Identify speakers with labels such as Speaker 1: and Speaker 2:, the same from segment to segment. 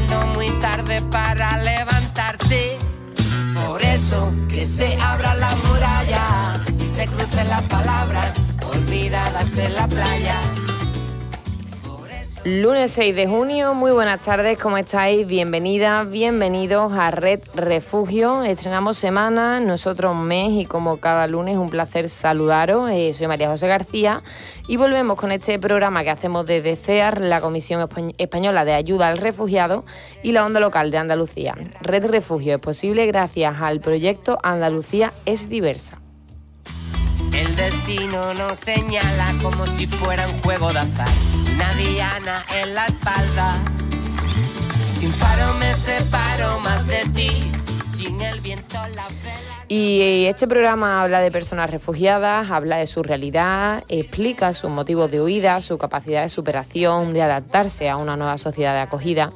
Speaker 1: Muy tarde para levantarte. Por eso que se abra la muralla y se crucen las palabras olvidadas en la playa.
Speaker 2: Lunes 6 de junio, muy buenas tardes, ¿cómo estáis? Bienvenidas, bienvenidos a Red Refugio. Estrenamos semana, nosotros mes y como cada lunes un placer saludaros. Eh, soy María José García y volvemos con este programa que hacemos desde CEAR, la Comisión Española de Ayuda al Refugiado y la Onda Local de Andalucía. Red Refugio es posible gracias al proyecto Andalucía es diversa.
Speaker 1: El destino nos señala como si fuera un juego de azar una diana en la espalda. Sin faro me separo más de ti, sin el viento la vela.
Speaker 2: Y este programa habla de personas refugiadas, habla de su realidad, explica sus motivos de huida, su capacidad de superación, de adaptarse a una nueva sociedad de acogida.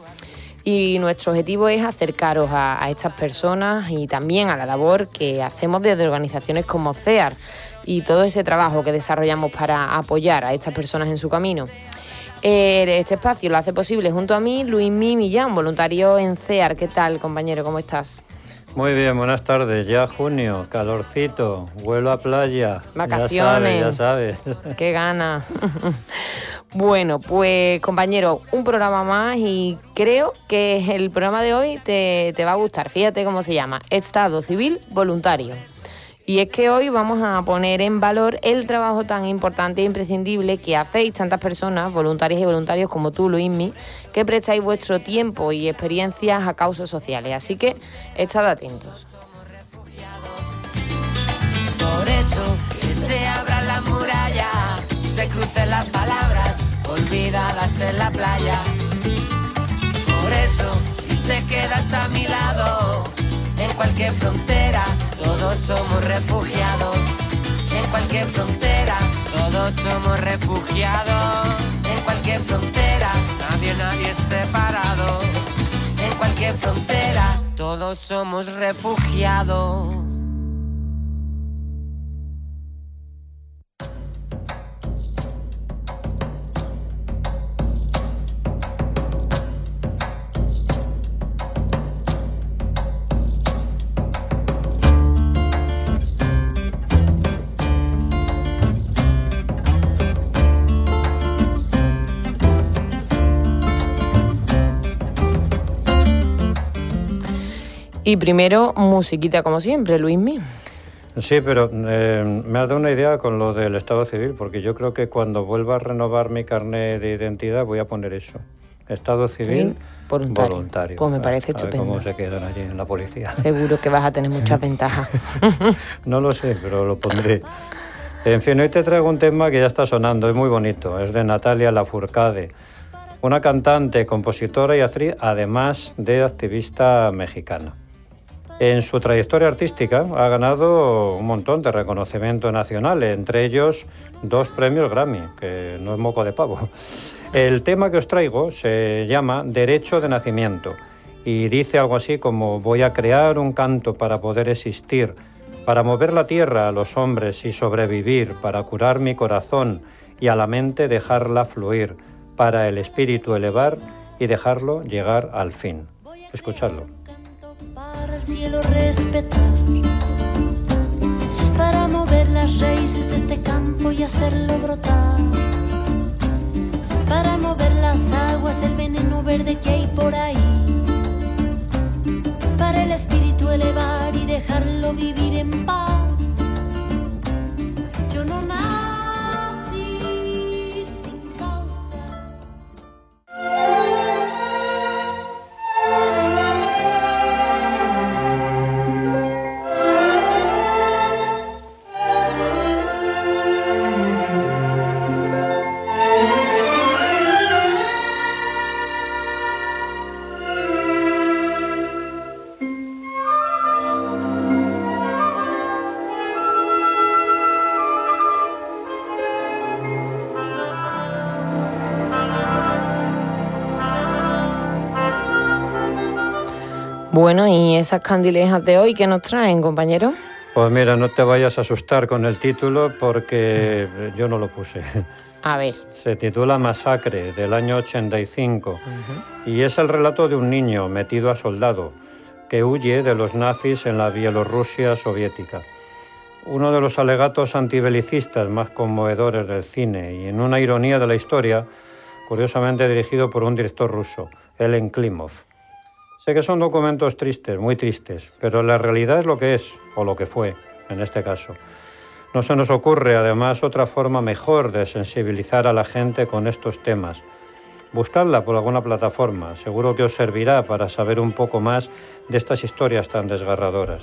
Speaker 2: Y nuestro objetivo es acercaros a, a estas personas y también a la labor que hacemos desde organizaciones como CEAR y todo ese trabajo que desarrollamos para apoyar a estas personas en su camino. Eh, este espacio lo hace posible junto a mí Luis Mi Millán, voluntario en CEAR. ¿Qué tal, compañero? ¿Cómo estás?
Speaker 3: Muy bien, buenas tardes. Ya junio, calorcito, vuelo a playa.
Speaker 2: Vacaciones.
Speaker 3: Ya sabes, ya
Speaker 2: sabes. Qué gana. bueno, pues compañero, un programa más y creo que el programa de hoy te, te va a gustar. Fíjate cómo se llama. Estado Civil Voluntario. Y es que hoy vamos a poner en valor el trabajo tan importante e imprescindible que hacéis tantas personas, voluntarias y voluntarios como tú, Luismi, que prestáis vuestro tiempo y experiencias a causas sociales. Así que estad atentos.
Speaker 1: Por eso que se abra la muralla, se crucen las palabras olvidadas en la playa. Por eso, si te quedas a mi lado, en cualquier frontera, todos somos refugiados. En cualquier frontera, todos somos refugiados. En cualquier frontera, nadie, nadie es separado. En cualquier frontera, todos somos refugiados.
Speaker 2: Y primero, musiquita como siempre, Luismi.
Speaker 3: Sí, pero eh, me has dado una idea con lo del Estado civil, porque yo creo que cuando vuelva a renovar mi carnet de identidad voy a poner eso. Estado civil voluntario.
Speaker 2: Pues me parece estupendo.
Speaker 3: cómo se quedan allí en la policía.
Speaker 2: Seguro que vas a tener muchas ventajas.
Speaker 3: no lo sé, pero lo pondré. En fin, hoy te traigo un tema que ya está sonando, es muy bonito. Es de Natalia Lafourcade, una cantante, compositora y actriz, además de activista mexicana. En su trayectoria artística ha ganado un montón de reconocimiento nacional, entre ellos dos premios Grammy, que no es moco de pavo. El tema que os traigo se llama Derecho de Nacimiento y dice algo así como voy a crear un canto para poder existir, para mover la tierra a los hombres y sobrevivir, para curar mi corazón y a la mente dejarla fluir, para el espíritu elevar y dejarlo llegar al fin. Escuchadlo
Speaker 4: cielo respetar para mover las raíces de este campo y hacerlo brotar. Para mover las aguas el veneno verde que hay por ahí. Para el espíritu elevar y dejarlo vivir
Speaker 2: Bueno, ¿y esas candilejas de hoy qué nos traen, compañero?
Speaker 3: Pues mira, no te vayas a asustar con el título porque yo no lo puse.
Speaker 2: A ver.
Speaker 3: Se titula Masacre del año 85 y es el relato de un niño metido a soldado que huye de los nazis en la Bielorrusia soviética. Uno de los alegatos antibelicistas más conmovedores del cine y en una ironía de la historia, curiosamente dirigido por un director ruso, Ellen Klimov. Sé que son documentos tristes, muy tristes, pero la realidad es lo que es, o lo que fue, en este caso. No se nos ocurre, además, otra forma mejor de sensibilizar a la gente con estos temas. Buscadla por alguna plataforma, seguro que os servirá para saber un poco más de estas historias tan desgarradoras.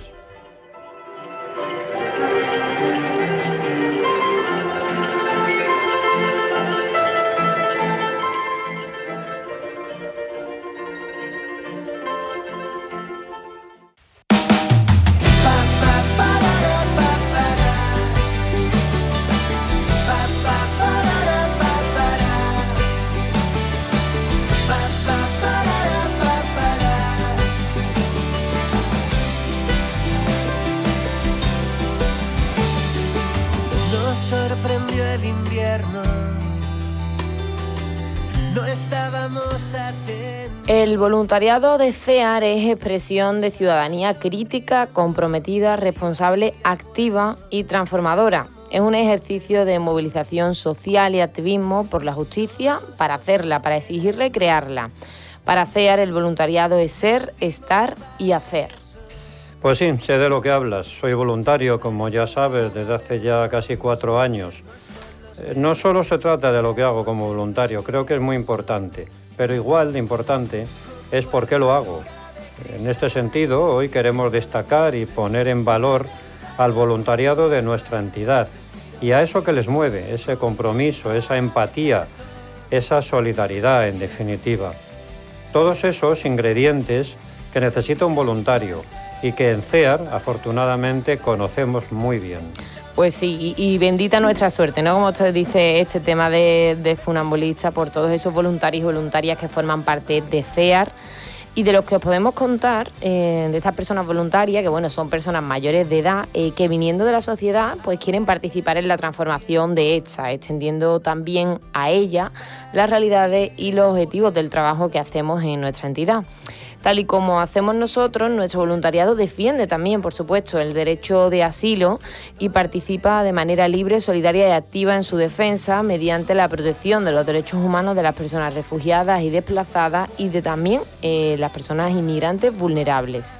Speaker 2: Voluntariado de CEAR es expresión de ciudadanía crítica, comprometida, responsable, activa y transformadora. Es un ejercicio de movilización social y activismo por la justicia, para hacerla, para exigirla y crearla. Para CEAR el voluntariado es ser, estar y hacer.
Speaker 3: Pues sí, sé de lo que hablas. Soy voluntario, como ya sabes, desde hace ya casi cuatro años. Eh, No solo se trata de lo que hago como voluntario, creo que es muy importante, pero igual de importante es por qué lo hago. En este sentido, hoy queremos destacar y poner en valor al voluntariado de nuestra entidad y a eso que les mueve, ese compromiso, esa empatía, esa solidaridad en definitiva. Todos esos ingredientes que necesita un voluntario y que en CEAR afortunadamente conocemos muy bien.
Speaker 2: Pues sí, y, bendita nuestra suerte, ¿no? Como usted dice, este tema de, de funambulista por todos esos voluntarios y voluntarias que forman parte de CEAR y de los que os podemos contar, eh, de estas personas voluntarias, que bueno, son personas mayores de edad, eh, que viniendo de la sociedad, pues quieren participar en la transformación de esta, extendiendo también a ella las realidades y los objetivos del trabajo que hacemos en nuestra entidad. Tal y como hacemos nosotros, nuestro voluntariado defiende también, por supuesto, el derecho de asilo y participa de manera libre, solidaria y activa en su defensa mediante la protección de los derechos humanos de las personas refugiadas y desplazadas y de también eh, las personas inmigrantes vulnerables.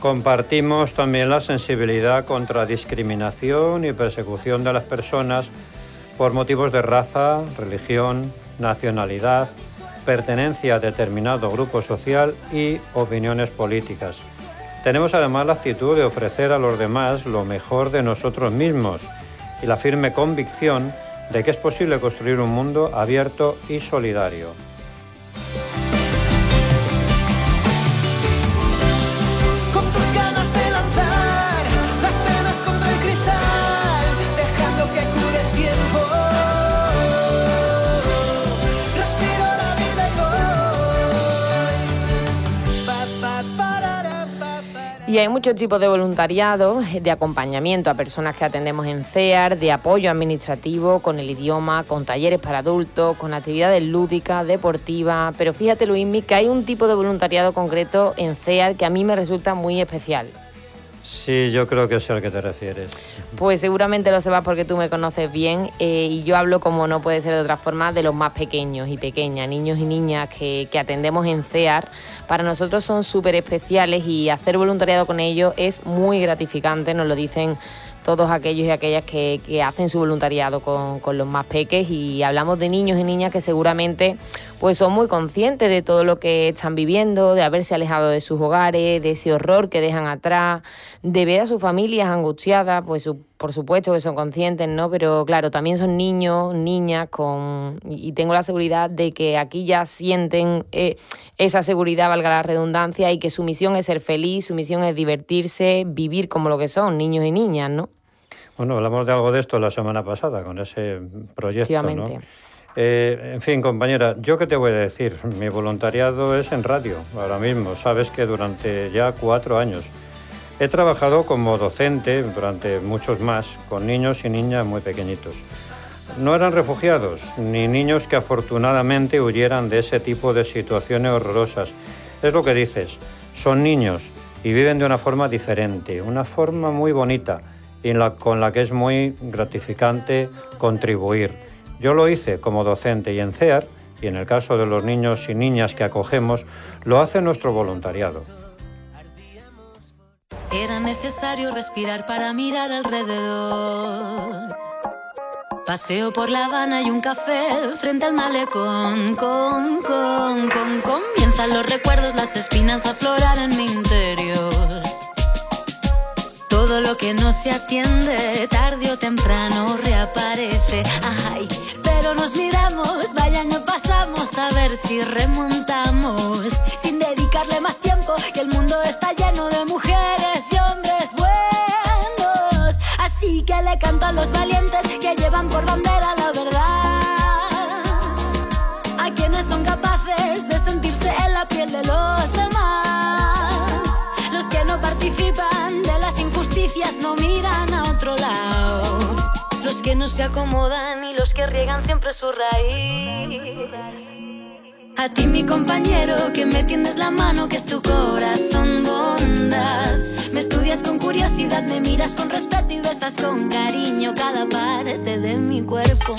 Speaker 3: Compartimos también la sensibilidad contra discriminación y persecución de las personas por motivos de raza, religión, nacionalidad, pertenencia a determinado grupo social y opiniones políticas. Tenemos además la actitud de ofrecer a los demás lo mejor de nosotros mismos y la firme convicción de que es posible construir un mundo abierto y solidario.
Speaker 1: Y
Speaker 2: hay muchos tipos de voluntariado, de acompañamiento a personas que atendemos en CEAR, de apoyo administrativo con el idioma, con talleres para adultos, con actividades lúdicas, deportivas. Pero fíjate, Luismi, que hay un tipo de voluntariado concreto en CEAR que a mí me resulta muy especial.
Speaker 3: Sí, yo creo que es al que te refieres.
Speaker 2: Pues seguramente lo sepas porque tú me conoces bien eh, y yo hablo como no puede ser de otra forma de los más pequeños y pequeñas, niños y niñas que, que atendemos en CEAR. Para nosotros son súper especiales y hacer voluntariado con ellos es muy gratificante, nos lo dicen todos aquellos y aquellas que, hacen su voluntariado con, los más peques y hablamos de niños y niñas que seguramente pues son muy conscientes de todo lo que están viviendo, de haberse alejado de sus hogares, de ese horror que dejan atrás, de ver a sus familias angustiadas, pues por supuesto que son conscientes, ¿no? Pero claro, también son niños, niñas con y tengo la seguridad de que aquí ya sienten eh, esa seguridad, valga la redundancia, y que su misión es ser feliz, su misión es divertirse, vivir como lo que son, niños y niñas, ¿no?
Speaker 3: Bueno, hablamos de algo de esto la semana pasada con ese proyecto, ¿no? Eh, en fin, compañera, ¿yo qué te voy a decir? Mi voluntariado es en radio, ahora mismo. Sabes que durante ya cuatro años he trabajado como docente durante muchos más con niños y niñas muy pequeñitos. No eran refugiados, ni niños que afortunadamente huyeran de ese tipo de situaciones horrorosas. Es lo que dices, son niños y viven de una forma diferente, una forma muy bonita y con la que es muy gratificante contribuir. Yo lo hice como docente y en CEAR, y en el caso de los niños y niñas que acogemos, lo hace nuestro voluntariado.
Speaker 4: Era necesario respirar para mirar alrededor. Paseo por La Habana y un café frente al malecón. Con, comienzan los recuerdos, las espinas a aflorar en mi interior. Todo lo que no se atiende, tarde o temprano reaparece. Ay, pero nos miramos, vaya, no pasamos a ver si remontamos. Sin dedicarle más tiempo, que el mundo está lleno de mujeres y hombres buenos. Así que le canto a los valientes que llevan por bandera la verdad. A quienes son capaces de sentirse en la piel de los demás. Los que no participan de las injusticias no miran a otro lado. Los que no se acomodan que riegan siempre su raíz. A ti mi compañero que me tiendes la mano que es tu corazón bondad. Me estudias con curiosidad, me miras con respeto y besas con cariño cada parte de mi cuerpo.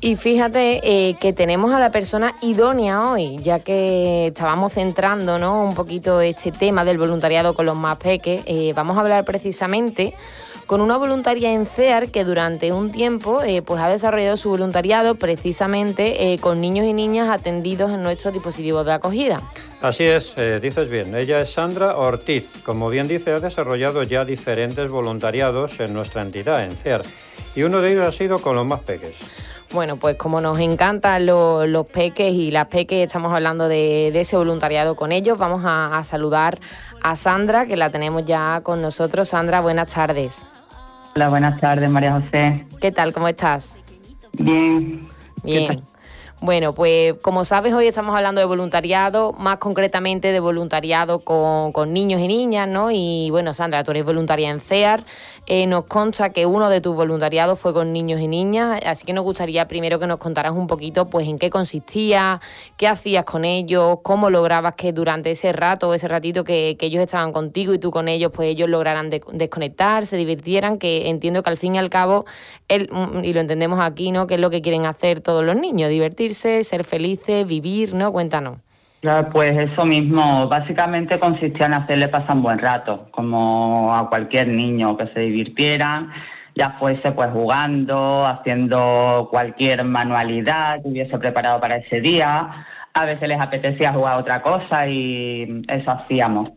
Speaker 2: Y fíjate eh, que tenemos a la persona idónea hoy, ya que estábamos centrando ¿no? un poquito este tema del voluntariado con los más peques. Eh, vamos a hablar precisamente con una voluntaria en CEAR que durante un tiempo eh, pues ha desarrollado su voluntariado precisamente con niños y niñas atendidos en nuestros dispositivos de acogida.
Speaker 3: Así es, dices bien. Ella es Sandra Ortiz. Como bien dice, ha desarrollado ya diferentes voluntariados en nuestra entidad, en CEAR. Y uno de ellos ha sido con los más peques.
Speaker 2: Bueno, pues como nos encantan los, peques y las peques, estamos hablando de, ese voluntariado con ellos. Vamos a, saludar a Sandra, que la tenemos ya con nosotros. Sandra, buenas tardes.
Speaker 5: Hola, buenas tardes, María José.
Speaker 2: ¿Qué tal? ¿Cómo estás?
Speaker 5: Bien.
Speaker 2: Bien. Bueno, pues como sabes, hoy estamos hablando de voluntariado, más concretamente de voluntariado con, niños y niñas, ¿no? Y bueno, Sandra, tú eres voluntaria en CEAR. Eh, nos consta que uno de tus voluntariados fue con niños y niñas, así que nos gustaría primero que nos contaras un poquito, pues, en qué consistía, qué hacías con ellos, cómo lograbas que durante ese rato, ese ratito que, ellos estaban contigo y tú con ellos, pues ellos lograran desconectar, se divirtieran, que entiendo que al fin y al cabo, y lo entendemos aquí, ¿no? Que es lo que quieren hacer todos los niños, divertirse ser felices, vivir, ¿no? Cuéntanos.
Speaker 5: Pues eso mismo, básicamente consistía en hacerle pasar un buen rato, como a cualquier niño que se divirtiera, ya fuese pues jugando, haciendo cualquier manualidad que hubiese preparado para ese día. A veces les apetecía jugar otra cosa y eso hacíamos.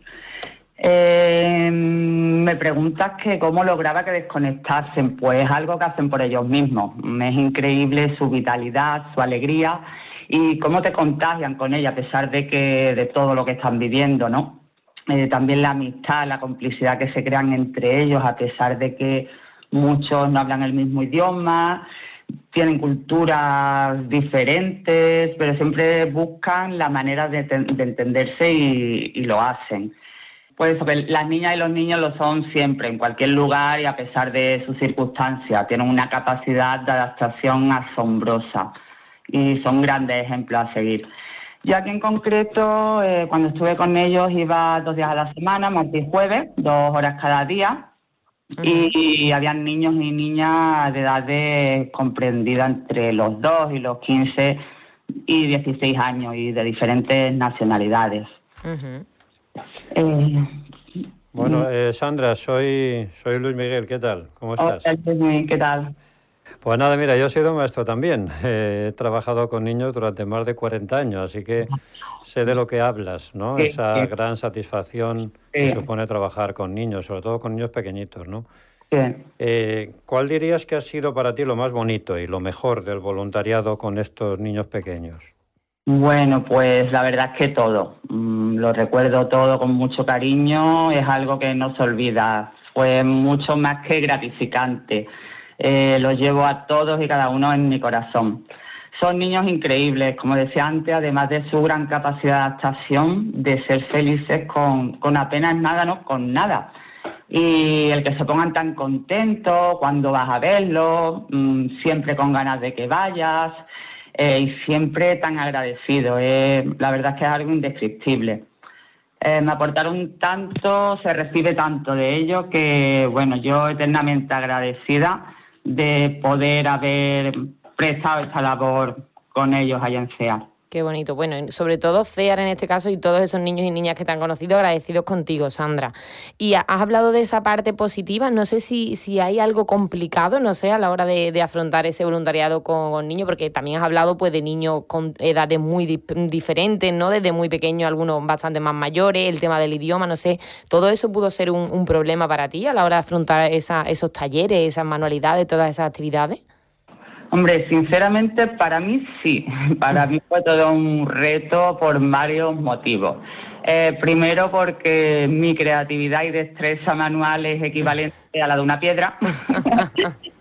Speaker 5: Eh, me preguntas que cómo lograba que desconectasen, pues algo que hacen por ellos mismos. Es increíble su vitalidad, su alegría y cómo te contagian con ella a pesar de que de todo lo que están viviendo, ¿no? Eh, también la amistad, la complicidad que se crean entre ellos a pesar de que muchos no hablan el mismo idioma, tienen culturas diferentes, pero siempre buscan la manera de, entenderse y lo hacen. Pues las niñas y los niños lo son siempre, en cualquier lugar y a pesar de sus circunstancias. Tienen una capacidad de adaptación asombrosa y son grandes ejemplos a seguir. Y aquí en concreto, eh, cuando estuve con ellos, iba dos días a la semana, martes y jueves, dos horas cada día. y, habían niños y niñas de edades comprendidas entre los 2 y los 15 y 16 años y de diferentes nacionalidades.
Speaker 3: Eh, bueno, eh, Sandra, soy, soy Luis Miguel, ¿qué tal? ¿Cómo estás?
Speaker 5: ¿qué tal?
Speaker 3: Pues nada, mira, yo he sido maestro también. he trabajado con niños durante más de 40 años, así que sé de lo que hablas, ¿no? Esa gran satisfacción que supone trabajar con niños, sobre todo con niños pequeñitos, ¿no? Eh, ¿Cuál dirías que ha sido para ti lo más bonito y lo mejor del voluntariado con estos niños pequeños?
Speaker 5: Bueno, pues la verdad es que todo. Mm, lo recuerdo todo con mucho cariño, es algo que no se olvida. Fue mucho más que gratificante eh, los llevo a todos y cada uno en mi corazón. Son niños increíbles, como decía antes, además de su gran capacidad de adaptación, de ser felices con, con apenas nada, no con nada. Y el que se pongan tan contentos cuando vas a verlos, mm, siempre con ganas de que vayas eh, y siempre tan agradecidos. la verdad es que es algo indescriptible. Eh, me aportaron tanto, se recibe tanto de ellos que, bueno, yo eternamente agradecida de poder haber prestado esta labor con ellos allá en CEA.
Speaker 2: Qué bonito. Bueno, sobre todo CEAR en este caso y todos esos niños y niñas que te han conocido, agradecidos contigo, Sandra. Y has hablado de esa parte positiva. No sé si, si hay algo complicado, no sé, a la hora de, afrontar ese voluntariado con, niños, porque también has hablado pues de niños con edades muy diferentes, ¿no? Desde muy pequeños, algunos bastante más mayores, el tema del idioma, no sé. ¿Todo eso pudo ser un, problema para ti a la hora de afrontar esos talleres, esas manualidades, todas esas actividades?
Speaker 5: Hombre, sinceramente para mí sí, para mí fue todo un reto por varios motivos. Eh, primero porque mi creatividad y destreza manual es equivalente a la de una piedra.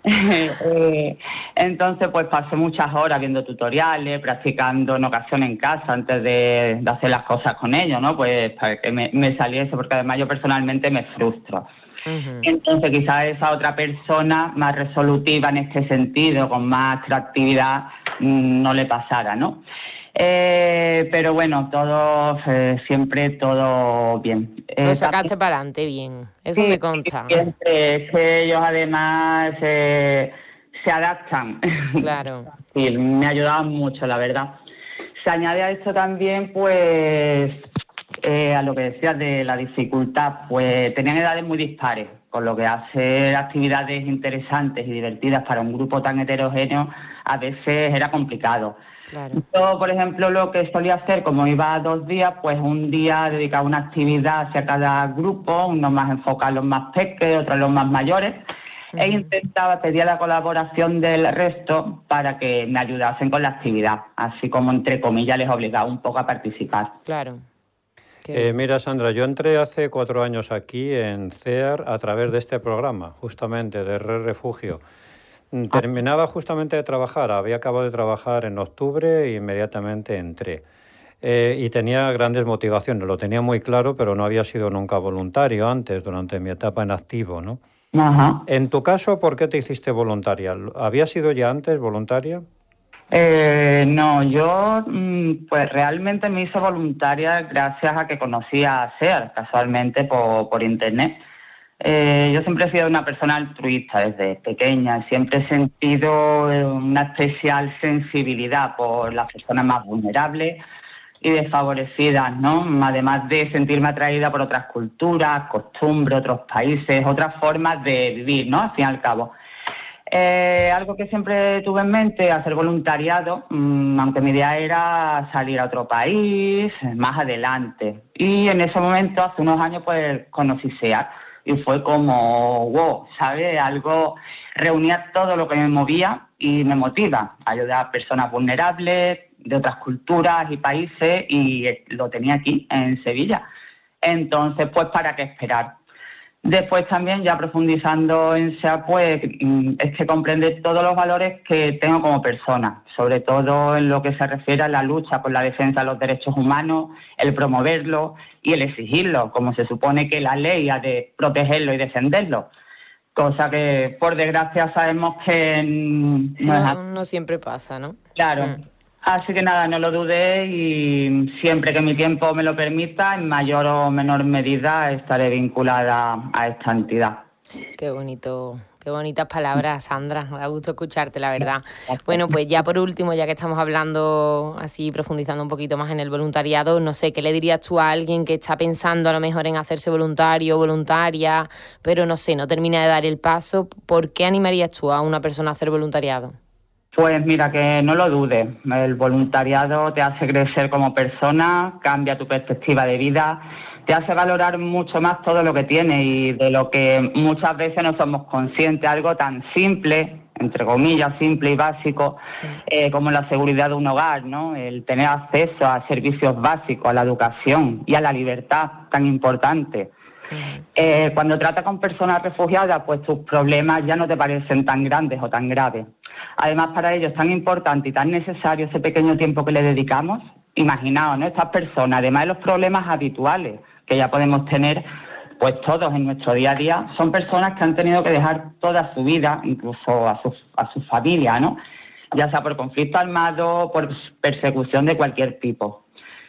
Speaker 5: Eh, entonces, pues pasé muchas horas viendo tutoriales, practicando en ocasiones en casa antes de, hacer las cosas con ellos, ¿no? Pues para que me, me saliese, porque además yo personalmente me frustro. Entonces, quizás esa otra persona más resolutiva en este sentido, con más atractividad, mm, no le pasara, ¿no? Eh, pero bueno, todo, eh, siempre todo bien.
Speaker 2: Eh, sacarse para adelante bien, eso me consta.
Speaker 5: Siempre, es que ellos además se adaptan.
Speaker 2: Claro.
Speaker 5: sí, me ayudaban mucho, la verdad. Se añade a esto también, pues, eh, a lo que decías de la dificultad, pues tenían edades muy dispares, con lo que hacer actividades interesantes y divertidas para un grupo tan heterogéneo a veces era complicado. Yo, por ejemplo, lo que solía hacer, como iba dos días, pues un día dedicaba una actividad hacia cada grupo, uno más enfocado en los más pequeños, otro en los más mayores, e intentaba pedir la colaboración del resto para que me ayudasen con la actividad, así como entre comillas les obligaba un poco a participar.
Speaker 2: Claro.
Speaker 3: Eh, mira, Sandra, yo entré hace cuatro años aquí en CEAR a través de este programa, justamente de Red Refugio. Mm, ah. Terminaba justamente de trabajar, había acabado de trabajar en octubre e inmediatamente entré. Eh, y tenía grandes motivaciones, lo tenía muy claro, pero no había sido nunca voluntario antes, durante mi etapa en activo, ¿no? En tu caso, ¿por qué te hiciste voluntaria? ¿Había sido ya antes voluntaria?
Speaker 5: Eh, no, yo mm, pues realmente me hice voluntaria gracias a que conocí a SEAR casualmente por, internet. Eh, yo siempre he sido una persona altruista desde pequeña, siempre he sentido eh, una especial sensibilidad por las personas más vulnerables y desfavorecidas, ¿no? Además de sentirme atraída por otras culturas, costumbres, otros países, otras formas de vivir, ¿no? Al fin y al cabo. Eh, algo que siempre tuve en mente, hacer voluntariado, mm, aunque mi idea era salir a otro país más adelante. Y en ese momento, hace unos años, pues conocí SEAT y fue como, wow, ¿sabes? Algo reunía todo lo que me movía y me motiva, ayudar a personas vulnerables de otras culturas y países y lo tenía aquí, en Sevilla. Entonces, pues, ¿para qué esperar? Después también, ya profundizando en SEA, pues mm, es que comprende todos los valores que tengo como persona, sobre todo en lo que se refiere a la lucha por la defensa de los derechos humanos, el promoverlo y el exigirlo, como se supone que la ley ha de protegerlo y defenderlo. Cosa que, por desgracia, sabemos que
Speaker 2: no, no, siempre pasa, ¿no?
Speaker 5: Claro. Mm. Así que nada, no lo dudé y siempre que mi tiempo me lo permita, en mayor o menor medida, estaré vinculada a esta entidad.
Speaker 2: Qué bonito, Qué bonitas palabras, Sandra. Me da gusto escucharte, la verdad. Bueno, pues ya por último, ya que estamos hablando así, profundizando un poquito más en el voluntariado, no sé, ¿qué le dirías tú a alguien que está pensando a lo mejor en hacerse voluntario o voluntaria, pero no sé, no termina de dar el paso? ¿Por qué animarías tú a una persona a hacer voluntariado?
Speaker 5: Pues mira, que no lo dudes. El voluntariado te hace crecer como persona, cambia tu perspectiva de vida, te hace valorar mucho más todo lo que tienes y de lo que muchas veces no somos conscientes. Algo tan simple, entre comillas, simple y básico, eh, como la seguridad de un hogar, ¿no? El tener acceso a servicios básicos, a la educación y a la libertad tan importante. Eh, cuando tratas con personas refugiadas, pues tus problemas ya no te parecen tan grandes o tan graves. Además, para ellos es tan importante y tan necesario ese pequeño tiempo que le dedicamos. Imaginaos, ¿no? Estas personas, además de los problemas habituales que ya podemos tener, pues todos en nuestro día a día, son personas que han tenido que dejar toda su vida, incluso a su, a su familia, ¿no? Ya sea por conflicto armado, por persecución de cualquier tipo.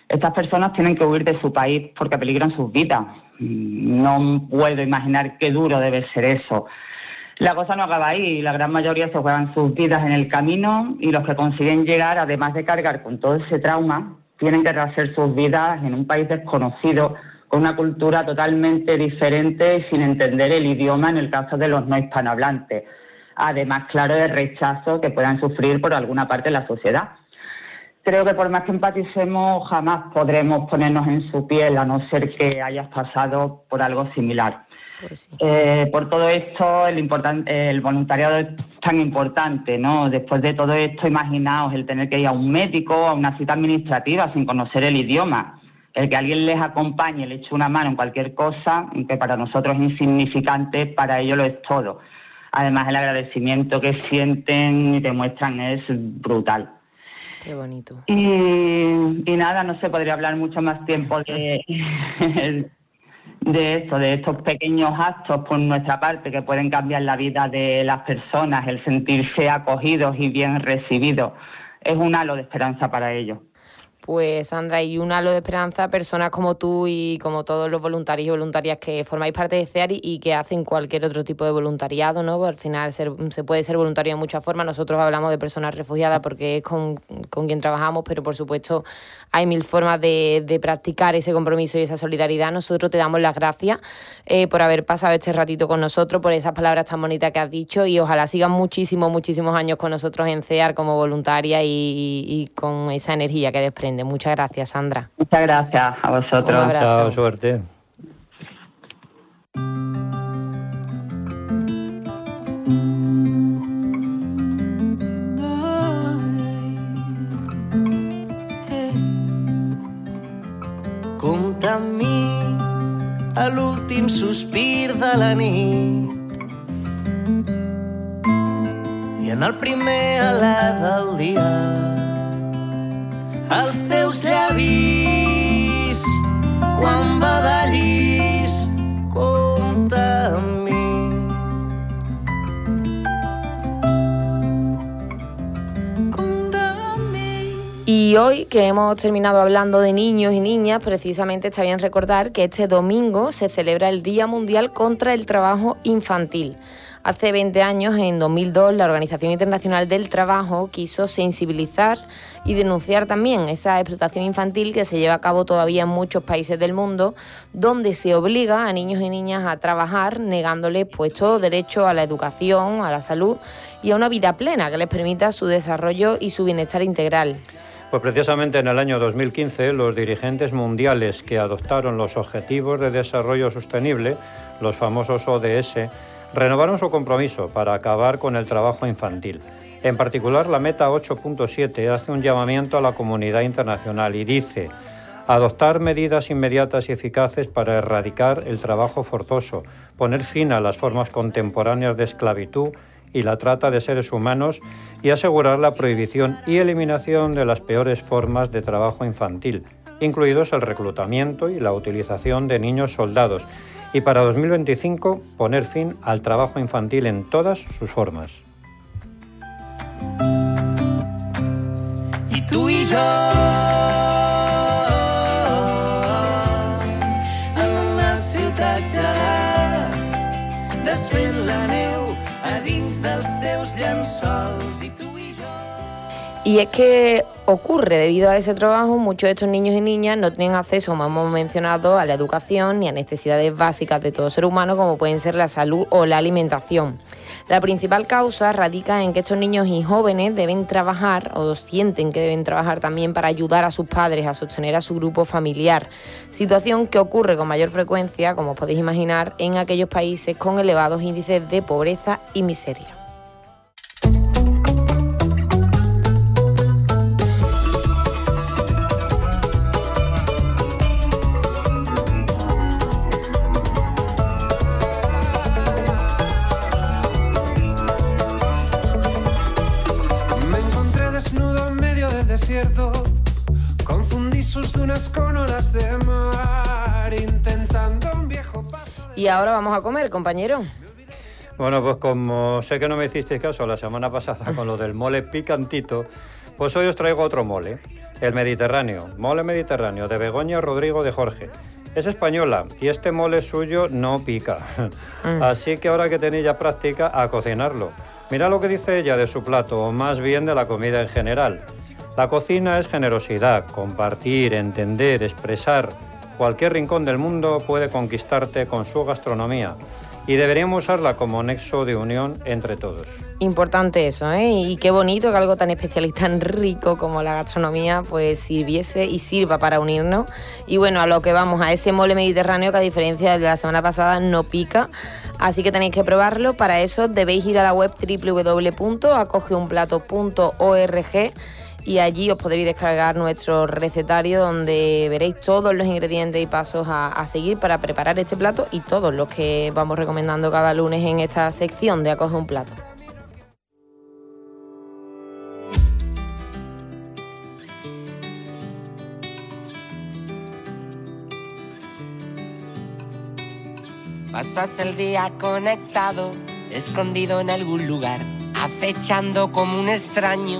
Speaker 5: Estas personas tienen que huir de su país porque peligran sus vidas. No puedo imaginar qué duro debe ser eso. La cosa no acaba ahí, la gran mayoría se juegan sus vidas en el camino y los que consiguen llegar, además de cargar con todo ese trauma, tienen que rehacer sus vidas en un país desconocido, con una cultura totalmente diferente y sin entender el idioma en el caso de los no hispanohablantes. Además, claro, de rechazo que puedan sufrir por alguna parte de la sociedad creo que por más que empaticemos, jamás podremos ponernos en su piel, a no ser que hayas pasado por algo similar. Pues eh, por todo esto, el, el voluntariado es tan importante, ¿no? Después de todo esto, imaginaos el tener que ir a un médico, a una cita administrativa sin conocer el idioma, el que alguien les acompañe, le eche una mano en cualquier cosa, que para nosotros es insignificante, para ellos lo es todo. Además, el agradecimiento que sienten y demuestran es brutal.
Speaker 2: Qué bonito.
Speaker 5: Y, nada, no se podría hablar mucho más tiempo de, de esto, de estos pequeños actos por nuestra parte que pueden cambiar la vida de las personas, el sentirse acogidos y bien recibidos. Es un halo de esperanza para ellos.
Speaker 2: Pues Sandra, y un halo de esperanza personas como tú y como todos los voluntarios y voluntarias que formáis parte de CEAR y, que hacen cualquier otro tipo de voluntariado, ¿no? Al final se puede ser voluntario de muchas formas. Nosotros hablamos de personas refugiadas porque es con, quien trabajamos, pero por supuesto hay mil formas de, practicar ese compromiso y esa solidaridad. Nosotros te damos las gracias eh, por haber pasado este ratito con nosotros, por esas palabras tan bonitas que has dicho y ojalá sigan muchísimos, muchísimos años con nosotros en CEAR como voluntaria y con esa energía que desprende. Muchas gracias, Sandra.
Speaker 5: Muchas gracias a vosotros.
Speaker 3: Chao, suerte.
Speaker 1: Compta amb mi a l'últim sospir de la nit i en el primer alè del dia els teus llavis quan badallis compta amb mi.
Speaker 2: Y hoy que hemos terminado hablando de niños y niñas, precisamente está bien recordar que este domingo se celebra el Día Mundial contra el Trabajo Infantil. Hace 20 años, en 2002, la Organización Internacional del Trabajo quiso sensibilizar y denunciar también esa explotación infantil que se lleva a cabo todavía en muchos países del mundo, donde se obliga a niños y niñas a trabajar negándoles pues todo derecho a la educación, a la salud y a una vida plena que les permita su desarrollo y su bienestar integral.
Speaker 3: Pues precisamente en el año 2015 los dirigentes mundiales que adoptaron los Objetivos de Desarrollo Sostenible, los famosos ODS, renovaron su compromiso para acabar con el trabajo infantil. En particular, la meta 8.7 hace un llamamiento a la comunidad internacional y dice adoptar medidas inmediatas y eficaces para erradicar el trabajo forzoso, poner fin a las formas contemporáneas de esclavitud y la trata de seres humanos y asegurar la prohibición y eliminación de las peores formas de trabajo infantil, incluidos el reclutamiento y la utilización de niños soldados, y para 2025 poner fin al trabajo infantil en todas sus formas.
Speaker 1: I tu i jo en una ciutat gelada desfent la neu a dins dels teus llençols i tu i jo
Speaker 2: Y es que ocurre, debido a ese trabajo, muchos de estos niños y niñas no tienen acceso, como hemos mencionado, a la educación ni a necesidades básicas de todo ser humano, como pueden ser la salud o la alimentación. La principal causa radica en que estos niños y jóvenes deben trabajar o sienten que deben trabajar también para ayudar a sus padres a sostener a su grupo familiar, situación que ocurre con mayor frecuencia, como podéis imaginar, en aquellos países con elevados índices de pobreza y miseria.
Speaker 1: Desierto. Confundí sus dunas con olas de mar, intentando un viejo paso de...
Speaker 2: Y ahora vamos a comer, compañero.
Speaker 3: Bueno, pues como sé que no me hicisteis caso la semana pasada con lo del mole picantito, pues hoy os traigo otro mole, el Mediterráneo, mole Mediterráneo de Begoña Rodrigo de Jorge. Es española y este mole suyo no pica.
Speaker 2: Mm.
Speaker 3: Así que ahora que tenéis ya práctica a cocinarlo. Mira lo que dice ella de su plato, o más bien de la comida en general. La cocina es generosidad, compartir, entender, expresar. Cualquier rincón del mundo puede conquistarte con su gastronomía y deberíamos usarla como nexo de unión entre todos.
Speaker 2: Importante eso, ¿eh? Y qué bonito que algo tan especial y tan rico como la gastronomía pues sirviese y sirva para unirnos. Y bueno, a lo que vamos, a ese mole mediterráneo que a diferencia de la semana pasada no pica. Así que tenéis que probarlo. Para eso debéis ir a la web www.acogeunplato.org y allí os podréis descargar nuestro recetario donde veréis todos los ingredientes y pasos a, seguir para preparar este plato y todos los que vamos recomendando cada lunes en esta sección de Acoge un plato.
Speaker 1: Pasas el día conectado, escondido en algún lugar, acechando como un extraño,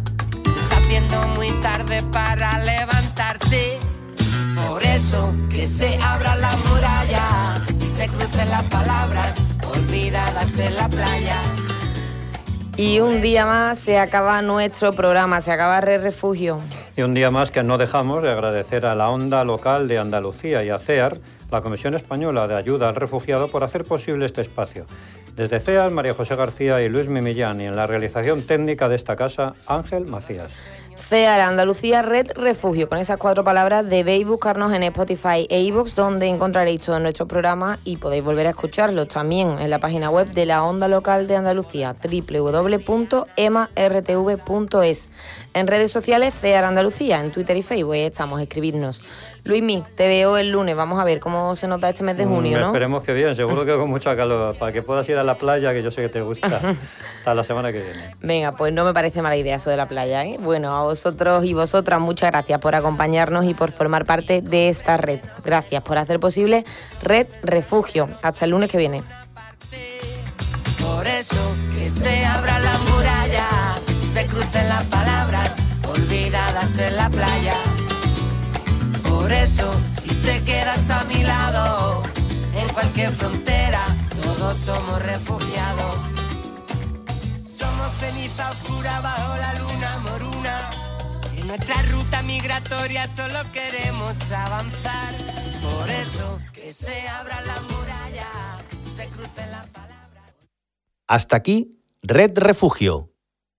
Speaker 1: Haciendo muy tarde para levantarte. Por eso que se abra la muralla y se crucen las palabras olvidadas en la playa.
Speaker 2: Y un día más se acaba nuestro programa, se acaba Re Refugio.
Speaker 3: Y un día más que no dejamos de agradecer a la Onda Local de Andalucía y a CEAR, la Comisión Española de Ayuda al Refugiado, por hacer posible este espacio. Desde CEAR, María José García y Luis Mimillán, y en la realización técnica de esta casa, Ángel Macías.
Speaker 2: CEAR Andalucía Red Refugio. Con esas cuatro palabras debéis buscarnos en Spotify e iVoox, donde encontraréis todos nuestros programas y podéis volver a escucharlos también en la página web de la Onda Local de Andalucía, www.emartv.es. En redes sociales, CEAR Andalucía, en Twitter y Facebook, ahí estamos, escribidnos. Luismi, te veo el lunes, vamos a ver cómo se nota este mes de junio,
Speaker 3: Mm,
Speaker 2: ¿no?
Speaker 3: Esperemos que bien, seguro que con mucha calor, para que puedas ir a la playa, que yo sé que te gusta, hasta la semana que viene.
Speaker 2: Venga, pues no me parece mala idea eso de la playa, ¿eh? Bueno, a vosotros y vosotras muchas gracias por acompañarnos y por formar parte de esta red. Gracias por hacer posible Red Refugio. Hasta el lunes que viene.
Speaker 1: Por eso que se olvidadas en la playa. Por eso si te quedas a mi lado en cualquier frontera todos somos refugiados. Somos ceniza oscura bajo la luna moruna. En nuestra ruta migratoria solo queremos avanzar. Por eso que se abra la muralla se crucen las palabras.
Speaker 6: Hasta aquí, Red Refugio,